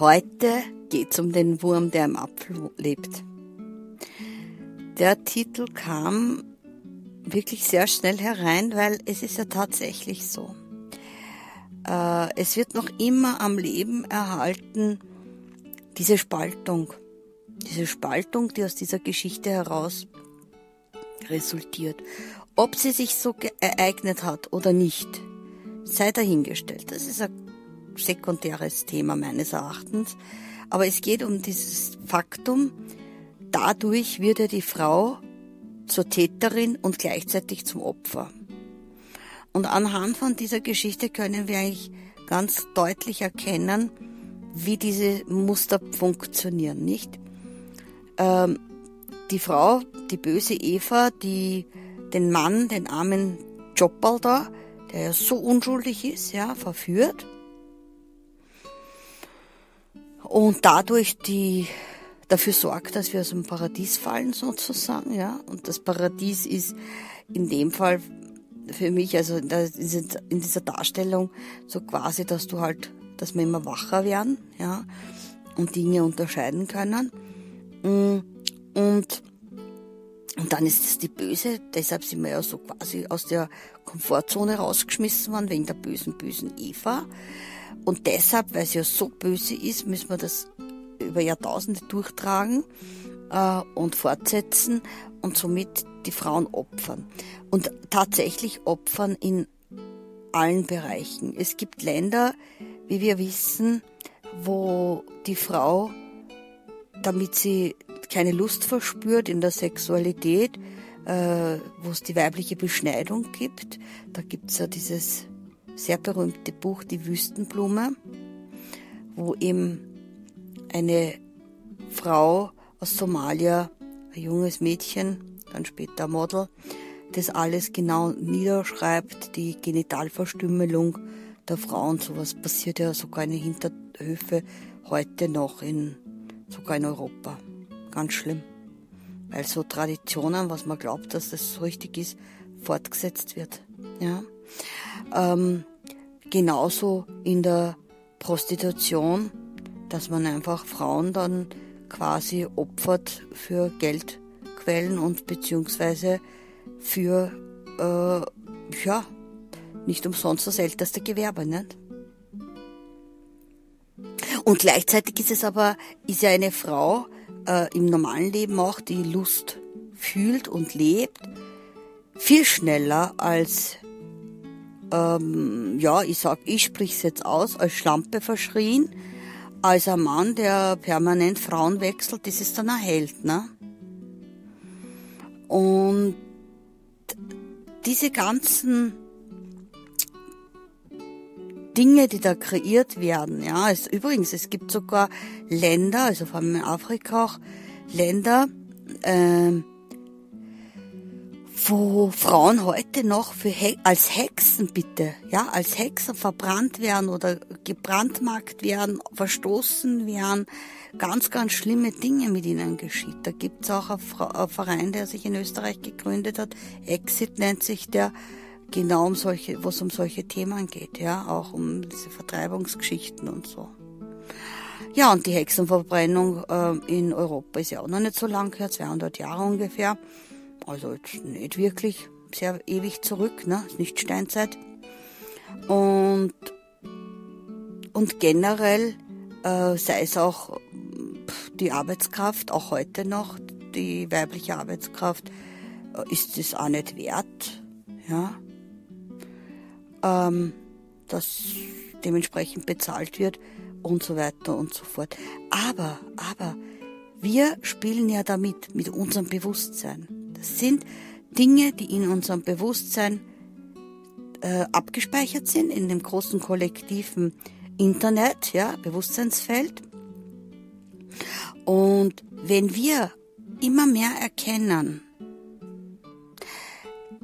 Heute geht's um den Wurm, der im Apfel lebt. Der Titel kam wirklich sehr schnell herein, weil es ist ja tatsächlich so. Äh, es wird noch immer am Leben erhalten diese Spaltung. Diese Spaltung, die aus dieser Geschichte heraus resultiert. Ob sie sich so ereignet hat oder nicht, sei dahingestellt. Das ist ein sekundäres Thema meines Erachtens. Aber es geht um dieses Faktum, dadurch wird ja die Frau zur Täterin und gleichzeitig zum Opfer. Und anhand von dieser Geschichte können wir eigentlich ganz deutlich erkennen, wie diese Muster funktionieren, nicht? Ähm, die Frau, die böse Eva, die den Mann, den armen da, der ja so unschuldig ist, ja, verführt und dadurch die dafür sorgt, dass wir aus dem Paradies fallen sozusagen, ja. Und das Paradies ist in dem Fall für mich, also in dieser Darstellung so quasi, dass du halt, dass wir immer wacher werden, ja, und Dinge unterscheiden können. Mm, und, und dann ist es die Böse, deshalb sind wir ja so quasi aus der Komfortzone rausgeschmissen worden, wegen der bösen, bösen Eva. Und deshalb, weil sie ja so böse ist, müssen wir das über Jahrtausende durchtragen äh, und fortsetzen und somit die Frauen opfern. Und tatsächlich opfern in allen Bereichen. Es gibt Länder, wie wir wissen, wo die Frau, damit sie keine Lust verspürt in der Sexualität, äh, wo es die weibliche Beschneidung gibt, da gibt's ja dieses sehr berühmte Buch Die Wüstenblume, wo eben eine Frau aus Somalia, ein junges Mädchen, dann später Model, das alles genau niederschreibt, die Genitalverstümmelung der Frauen. Sowas passiert ja sogar in Hinterhöfe heute noch in, sogar in Europa. Ganz schlimm. Weil so Traditionen, was man glaubt, dass das so richtig ist, fortgesetzt wird. Ja. Ähm, genauso in der Prostitution, dass man einfach Frauen dann quasi opfert für Geldquellen und beziehungsweise für, äh, ja, nicht umsonst das älteste Gewerbe, nicht? Und gleichzeitig ist es aber, ist ja eine Frau äh, im normalen Leben auch, die Lust fühlt und lebt, viel schneller als ähm, ja, ich sag, ich sprich's jetzt aus, als Schlampe verschrien, als ein Mann, der permanent Frauen wechselt, das ist dann ein Held, ne? Und diese ganzen Dinge, die da kreiert werden, ja, es, übrigens, es gibt sogar Länder, also vor allem in Afrika auch Länder, äh, wo Frauen heute noch für He als Hexen bitte, ja, als Hexen verbrannt werden oder gebrandmarkt werden, verstoßen werden, ganz, ganz schlimme Dinge mit ihnen geschieht. Da gibt's auch einen Verein, der sich in Österreich gegründet hat, Exit nennt sich der, genau um solche, wo es um solche Themen geht, ja, auch um diese Vertreibungsgeschichten und so. Ja, und die Hexenverbrennung äh, in Europa ist ja auch noch nicht so lang her, 200 Jahre ungefähr. Also nicht wirklich sehr ewig zurück, ne? Ist nicht Steinzeit. Und, und generell äh, sei es auch die Arbeitskraft, auch heute noch, die weibliche Arbeitskraft, äh, ist es auch nicht wert, ja, ähm, dass dementsprechend bezahlt wird und so weiter und so fort. Aber, aber, wir spielen ja damit, mit unserem Bewusstsein. Das sind Dinge, die in unserem Bewusstsein äh, abgespeichert sind, in dem großen kollektiven Internet, ja, Bewusstseinsfeld. Und wenn wir immer mehr erkennen,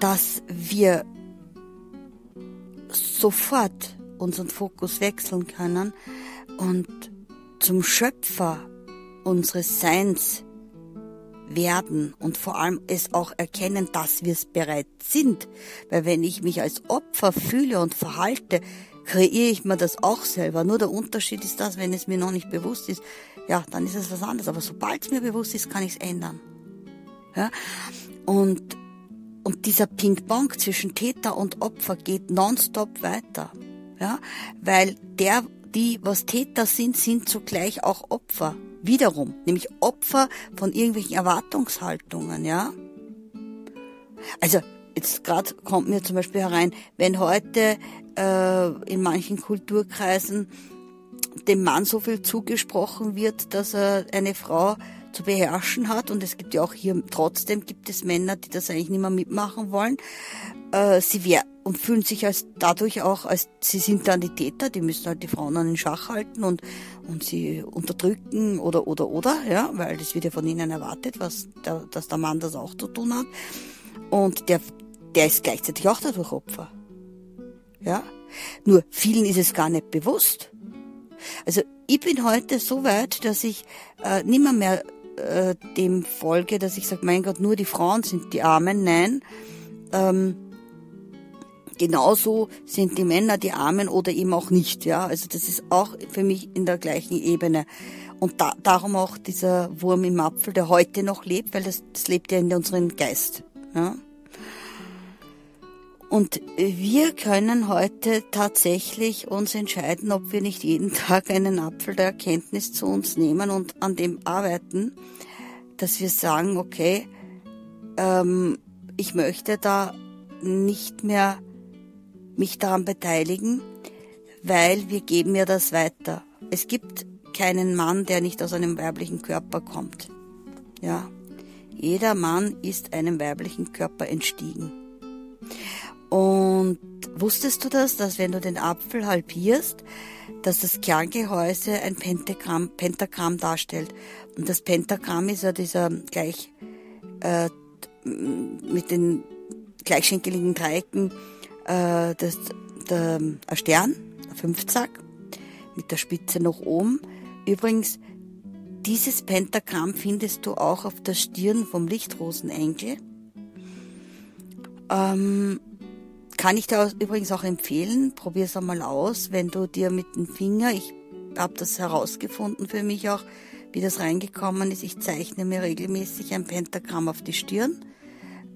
dass wir sofort unseren Fokus wechseln können und zum Schöpfer unseres Seins werden und vor allem es auch erkennen, dass wir es bereits sind. Weil wenn ich mich als Opfer fühle und verhalte, kreiere ich mir das auch selber. Nur der Unterschied ist das, wenn es mir noch nicht bewusst ist, ja, dann ist es was anderes. Aber sobald es mir bewusst ist, kann ich es ändern. Ja? Und, und dieser Ping-Pong zwischen Täter und Opfer geht nonstop weiter. Ja? Weil der, die, was Täter sind, sind zugleich auch Opfer. Wiederum. Nämlich Opfer von irgendwelchen Erwartungshaltungen, ja. Also, jetzt gerade kommt mir zum Beispiel herein, wenn heute äh, in manchen Kulturkreisen dem Mann so viel zugesprochen wird, dass er eine Frau zu beherrschen hat und es gibt ja auch hier trotzdem gibt es Männer, die das eigentlich nicht mehr mitmachen wollen. Äh, sie wär, und fühlen sich als dadurch auch als sie sind dann die Täter, die müssen halt die Frauen an den Schach halten und und sie unterdrücken oder oder oder ja, weil das wird ja von ihnen erwartet, was der, dass der Mann das auch zu tun hat und der der ist gleichzeitig auch dadurch Opfer. Ja? Nur vielen ist es gar nicht bewusst. Also ich bin heute so weit, dass ich äh, nimmer mehr äh, dem folge, dass ich sage, mein Gott, nur die Frauen sind die Armen. Nein, ähm, genauso sind die Männer die Armen oder eben auch nicht. Ja, also das ist auch für mich in der gleichen Ebene. Und da, darum auch dieser Wurm im Apfel, der heute noch lebt, weil das, das lebt ja in unserem Geist. Ja. Und wir können heute tatsächlich uns entscheiden, ob wir nicht jeden Tag einen Apfel der Erkenntnis zu uns nehmen und an dem arbeiten, dass wir sagen, okay, ähm, ich möchte da nicht mehr mich daran beteiligen, weil wir geben ja das weiter. Es gibt keinen Mann, der nicht aus einem weiblichen Körper kommt. Ja. Jeder Mann ist einem weiblichen Körper entstiegen. Und wusstest du das, dass wenn du den Apfel halbierst, dass das Kerngehäuse ein Pentagramm, Pentagramm darstellt? Und das Pentagramm ist ja dieser gleich äh, mit den gleichschenkeligen Dreiecken äh, das, der, ein Stern, ein Fünfzack, mit der Spitze nach oben. Übrigens, dieses Pentagramm findest du auch auf der Stirn vom Lichtrosenengel. Ähm, kann ich dir übrigens auch empfehlen, probier es einmal aus, wenn du dir mit dem Finger, ich habe das herausgefunden für mich auch, wie das reingekommen ist, ich zeichne mir regelmäßig ein Pentagramm auf die Stirn,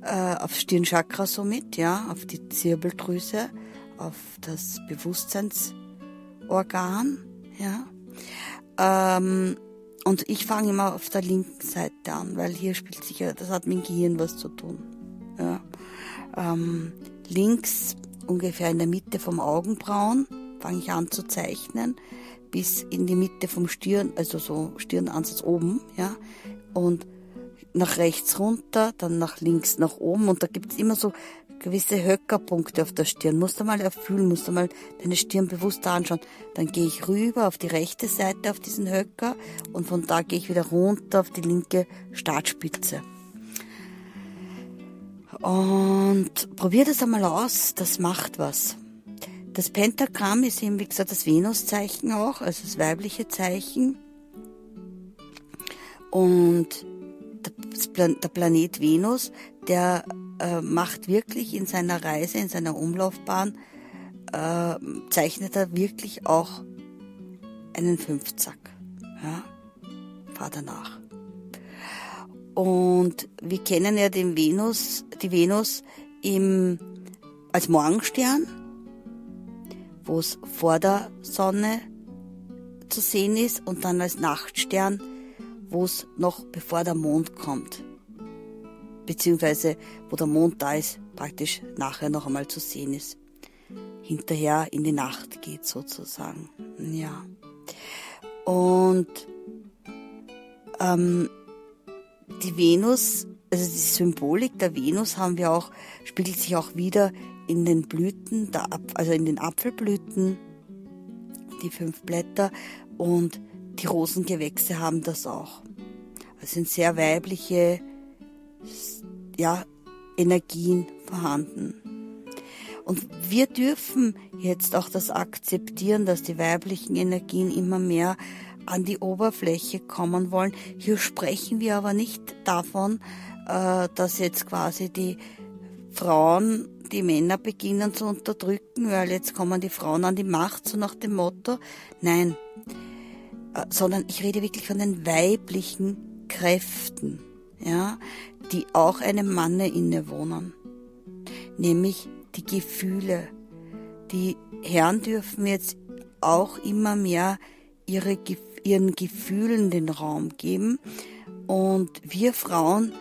äh, auf Stirnchakra somit, ja, auf die Zirbeldrüse, auf das Bewusstseinsorgan, ja. Ähm, und ich fange immer auf der linken Seite an, weil hier spielt sich ja, das hat mit dem Gehirn was zu tun. Ja. Ähm, links ungefähr in der Mitte vom Augenbrauen fange ich an zu zeichnen bis in die Mitte vom Stirn, also so Stirnansatz oben, ja, und nach rechts runter, dann nach links nach oben und da gibt es immer so gewisse Höckerpunkte auf der Stirn. Musst du mal erfüllen, musst du mal deine Stirn bewusst anschauen. Dann gehe ich rüber auf die rechte Seite auf diesen Höcker und von da gehe ich wieder runter auf die linke Startspitze. Und probier das einmal aus, das macht was. Das Pentagramm ist eben, wie gesagt, das Venuszeichen auch, also das weibliche Zeichen. Und der Planet Venus, der äh, macht wirklich in seiner Reise, in seiner Umlaufbahn, äh, zeichnet er wirklich auch einen Fünfzack. Ja? Fahr danach. Und wir kennen ja den Venus, die Venus im, als Morgenstern, wo es vor der Sonne zu sehen ist und dann als Nachtstern, wo es noch bevor der Mond kommt. Beziehungsweise wo der Mond da ist, praktisch nachher noch einmal zu sehen ist. Hinterher in die Nacht geht sozusagen. Ja. Und ähm, die Venus, also die Symbolik der Venus haben wir auch, spiegelt sich auch wieder in den Blüten, also in den Apfelblüten, die fünf Blätter und die Rosengewächse haben das auch. Es sind sehr weibliche ja, Energien vorhanden. Und wir dürfen jetzt auch das akzeptieren, dass die weiblichen Energien immer mehr an die Oberfläche kommen wollen. Hier sprechen wir aber nicht davon, äh, dass jetzt quasi die Frauen die Männer beginnen zu unterdrücken, weil jetzt kommen die Frauen an die Macht, so nach dem Motto. Nein, äh, sondern ich rede wirklich von den weiblichen Kräften, ja, die auch einem Manne innewohnen. Nämlich die Gefühle. Die Herren dürfen jetzt auch immer mehr ihre, ihren Gefühlen den Raum geben und wir Frauen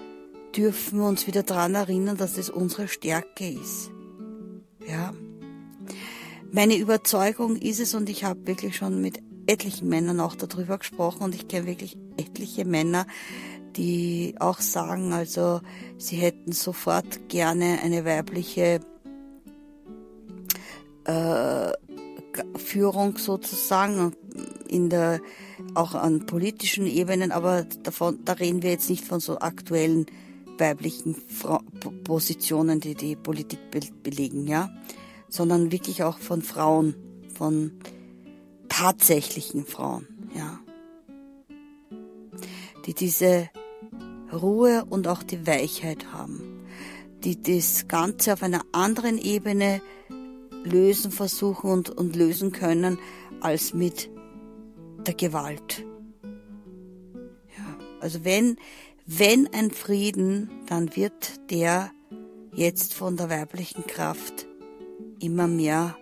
dürfen uns wieder daran erinnern, dass es unsere Stärke ist. Ja. Meine Überzeugung ist es, und ich habe wirklich schon mit etlichen Männern auch darüber gesprochen, und ich kenne wirklich etliche Männer, die auch sagen, also sie hätten sofort gerne eine weibliche äh, Führung sozusagen in der auch an politischen Ebenen, aber davon da reden wir jetzt nicht von so aktuellen weiblichen Fra Positionen, die die Politik be belegen, ja, sondern wirklich auch von Frauen, von tatsächlichen Frauen, ja, die diese Ruhe und auch die Weichheit haben, die das Ganze auf einer anderen Ebene lösen versuchen und, und lösen können als mit der Gewalt. Ja, also wenn wenn ein Frieden, dann wird der jetzt von der weiblichen Kraft immer mehr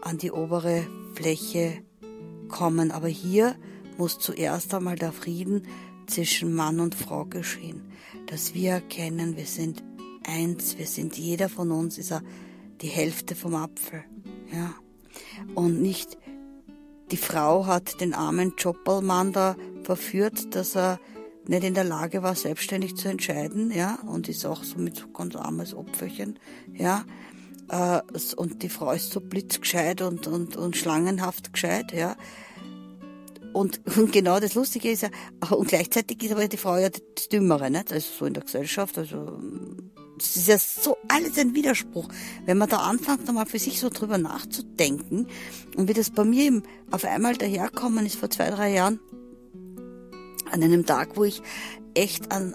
an die obere Fläche kommen. Aber hier muss zuerst einmal der Frieden zwischen Mann und Frau geschehen. Dass wir erkennen, wir sind eins, wir sind jeder von uns ist die Hälfte vom Apfel. Ja. Und nicht die Frau hat den armen Joppelmann da verführt, dass er nicht in der Lage war, selbstständig zu entscheiden, ja, und ist auch so mit so ganz armes Opferchen, ja, äh, und die Frau ist so blitzgescheit und, und, und schlangenhaft gescheit, ja. Und, und genau das Lustige ist ja, und gleichzeitig ist aber die Frau ja das Dümmere, nicht? Also so in der Gesellschaft, also, das ist ja so alles ein Widerspruch. Wenn man da anfängt, einmal für sich so drüber nachzudenken, und wie das bei mir eben auf einmal daherkommen ist vor zwei, drei Jahren, an einem Tag, wo ich echt an,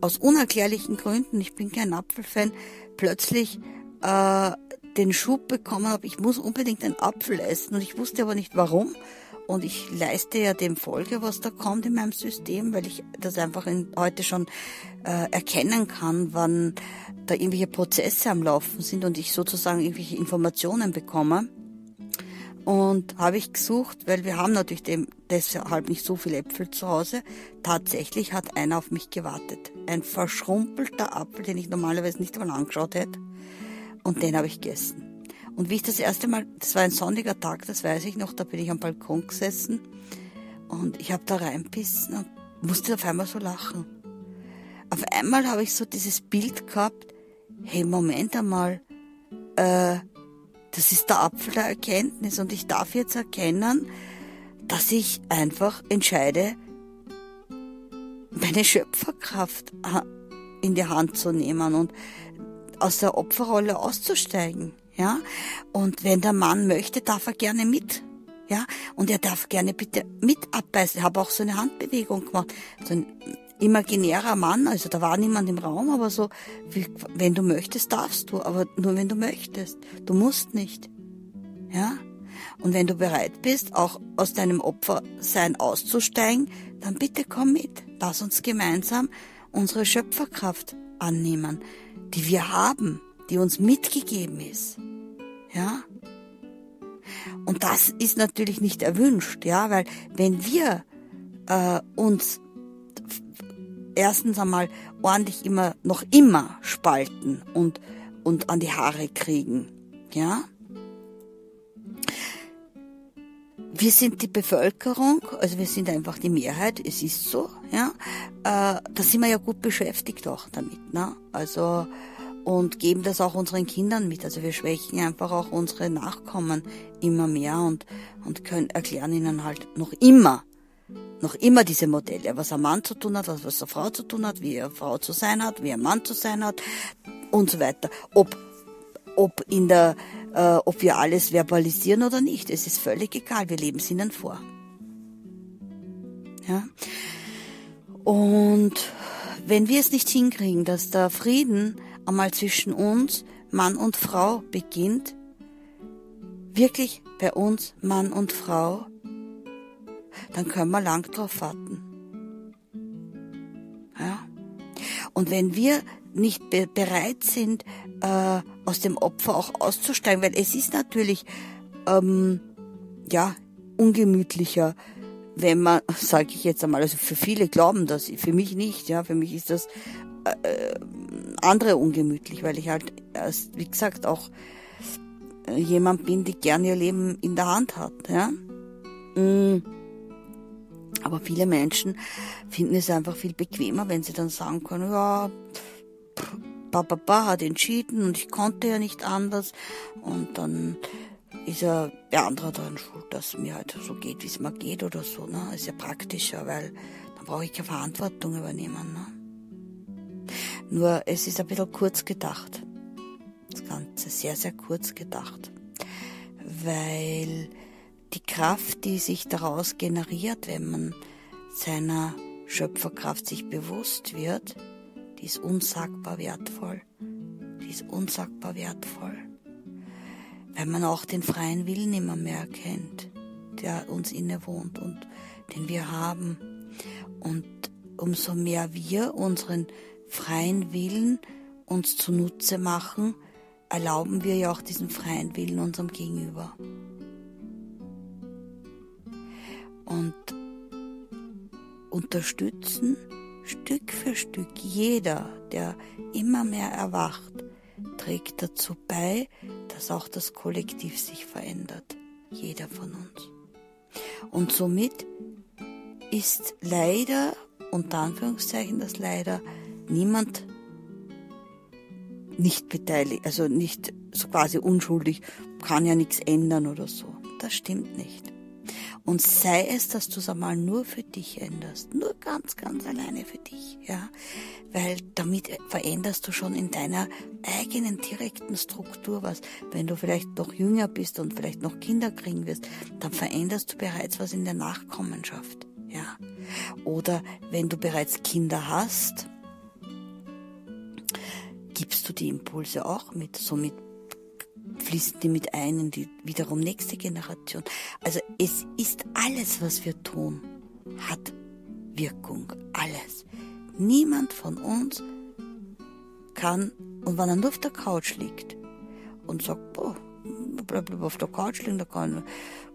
aus unerklärlichen Gründen, ich bin kein Apfelfan, plötzlich äh, den Schub bekommen habe, ich muss unbedingt einen Apfel essen und ich wusste aber nicht warum. Und ich leiste ja dem Folge, was da kommt in meinem System, weil ich das einfach in, heute schon äh, erkennen kann, wann da irgendwelche Prozesse am Laufen sind und ich sozusagen irgendwelche Informationen bekomme. Und habe ich gesucht, weil wir haben natürlich dem, deshalb nicht so viele Äpfel zu Hause. Tatsächlich hat einer auf mich gewartet. Ein verschrumpelter Apfel, den ich normalerweise nicht einmal angeschaut hätte. Und den habe ich gegessen. Und wie ich das erste Mal, das war ein sonniger Tag, das weiß ich noch, da bin ich am Balkon gesessen und ich habe da reinbissen und musste auf einmal so lachen. Auf einmal habe ich so dieses Bild gehabt, hey, Moment einmal, äh, das ist der Apfel der Erkenntnis und ich darf jetzt erkennen, dass ich einfach entscheide, meine Schöpferkraft in die Hand zu nehmen und aus der Opferrolle auszusteigen, ja. Und wenn der Mann möchte, darf er gerne mit, ja. Und er darf gerne bitte mit abbeißen. Ich habe auch so eine Handbewegung gemacht, so ein imaginärer Mann, also da war niemand im Raum, aber so, wie, wenn du möchtest, darfst du, aber nur wenn du möchtest. Du musst nicht. Ja? Und wenn du bereit bist, auch aus deinem Opfersein auszusteigen, dann bitte komm mit. Lass uns gemeinsam unsere Schöpferkraft annehmen, die wir haben, die uns mitgegeben ist. Ja? Und das ist natürlich nicht erwünscht, ja, weil wenn wir äh, uns erstens einmal ordentlich immer, noch immer spalten und, und an die Haare kriegen. Ja? Wir sind die Bevölkerung, also wir sind einfach die Mehrheit, es ist so, ja. Äh, da sind wir ja gut beschäftigt auch damit, ne? Also, und geben das auch unseren Kindern mit. Also wir schwächen einfach auch unsere Nachkommen immer mehr und, und können, erklären ihnen halt noch immer, noch immer diese Modelle, was ein Mann zu tun hat, was, was eine Frau zu tun hat, wie eine Frau zu sein hat, wie ein Mann zu sein hat und so weiter. Ob, ob in der, äh, ob wir alles verbalisieren oder nicht, es ist völlig egal, wir leben es ihnen vor. Ja. Und wenn wir es nicht hinkriegen, dass der Frieden einmal zwischen uns, Mann und Frau, beginnt, wirklich bei uns, Mann und Frau, dann können wir lang drauf warten. Ja? Und wenn wir nicht be bereit sind, äh, aus dem Opfer auch auszusteigen, weil es ist natürlich ähm, ja ungemütlicher, wenn man, sage ich jetzt einmal, also für viele glauben das, für mich nicht, ja, für mich ist das äh, andere ungemütlich, weil ich halt, wie gesagt, auch äh, jemand bin, die gern ihr Leben in der Hand hat, ja. Mm. Aber viele Menschen finden es einfach viel bequemer, wenn sie dann sagen können, ja, Papa hat entschieden und ich konnte ja nicht anders und dann ist ja der andere dann schuld, dass mir halt so geht, wie es mir geht oder so. Ne? Ist ja praktischer, weil dann brauche ich keine Verantwortung übernehmen. Ne? Nur es ist ein bisschen kurz gedacht. Das Ganze sehr, sehr kurz gedacht. Weil die Kraft, die sich daraus generiert, wenn man seiner Schöpferkraft sich bewusst wird, die ist unsagbar wertvoll. Die ist unsagbar wertvoll. Weil man auch den freien Willen immer mehr erkennt, der uns innewohnt und den wir haben. Und umso mehr wir unseren freien Willen uns zunutze machen, erlauben wir ja auch diesen freien Willen unserem Gegenüber. Und unterstützen Stück für Stück jeder, der immer mehr erwacht, trägt dazu bei, dass auch das Kollektiv sich verändert. Jeder von uns. Und somit ist leider, unter Anführungszeichen das leider, niemand nicht beteiligt, also nicht so quasi unschuldig, kann ja nichts ändern oder so. Das stimmt nicht. Und sei es, dass du es einmal nur für dich änderst, nur ganz, ganz alleine für dich, ja, weil damit veränderst du schon in deiner eigenen direkten Struktur was. Wenn du vielleicht noch jünger bist und vielleicht noch Kinder kriegen wirst, dann veränderst du bereits was in der Nachkommenschaft, ja. Oder wenn du bereits Kinder hast, gibst du die Impulse auch mit, somit fließen die mit ein in die wiederum nächste Generation. Also es ist alles, was wir tun, hat Wirkung. Alles. Niemand von uns kann, und wenn er nur auf der Couch liegt und sagt, boah, bleib lieber auf der Couch liegen, da kann,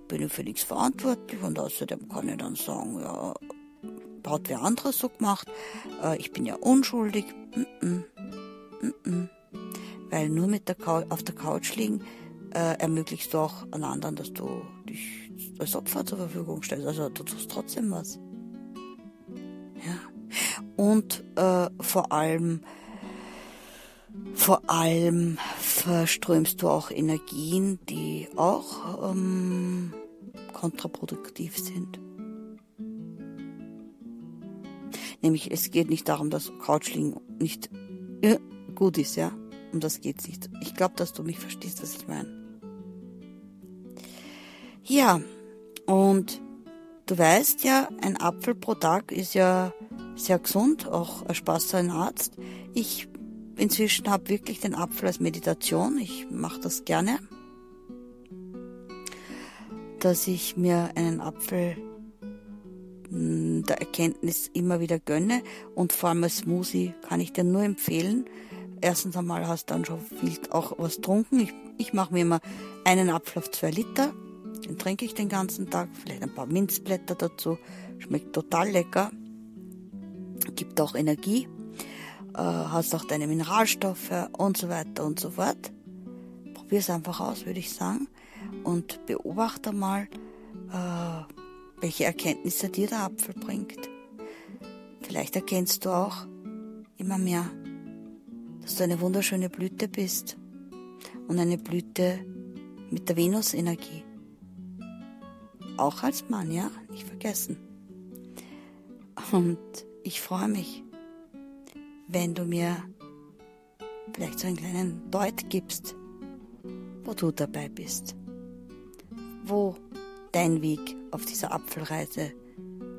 bin ich für nichts verantwortlich und außerdem kann ich dann sagen, ja, hat wer anderes so gemacht, äh, ich bin ja unschuldig. Mm -mm. Mm weil nur mit der Couch, auf der Couch liegen äh, ermöglichst du auch an anderen, dass du dich als Opfer zur Verfügung stellst. Also du tust trotzdem was. Ja. Und äh, vor allem, vor allem verströmst du auch Energien, die auch ähm, kontraproduktiv sind. Nämlich es geht nicht darum, dass Couchliegen nicht äh, gut ist, ja. Um das geht's nicht. Ich glaube, dass du mich verstehst, was ich meine. Ja, und du weißt ja, ein Apfel pro Tag ist ja sehr gesund, auch ein Arzt. Ich inzwischen habe wirklich den Apfel als Meditation. Ich mache das gerne, dass ich mir einen Apfel hm, der Erkenntnis immer wieder gönne und vor allem als Smoothie kann ich dir nur empfehlen, erstens einmal hast du dann schon viel auch was getrunken. Ich, ich mache mir immer einen Apfel auf zwei Liter. Den trinke ich den ganzen Tag. Vielleicht ein paar Minzblätter dazu. Schmeckt total lecker. Gibt auch Energie. Äh, hast auch deine Mineralstoffe und so weiter und so fort. Probier es einfach aus, würde ich sagen. Und beobachte mal, äh, welche Erkenntnisse dir der Apfel bringt. Vielleicht erkennst du auch immer mehr dass du eine wunderschöne Blüte bist und eine Blüte mit der Venus-Energie. Auch als Mann, ja, nicht vergessen. Und ich freue mich, wenn du mir vielleicht so einen kleinen Deut gibst, wo du dabei bist, wo dein Weg auf dieser Apfelreise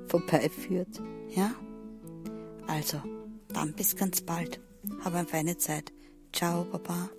vorbeiführt, ja? Also, dann bis ganz bald. Hab eine feine Zeit. Ciao, Baba.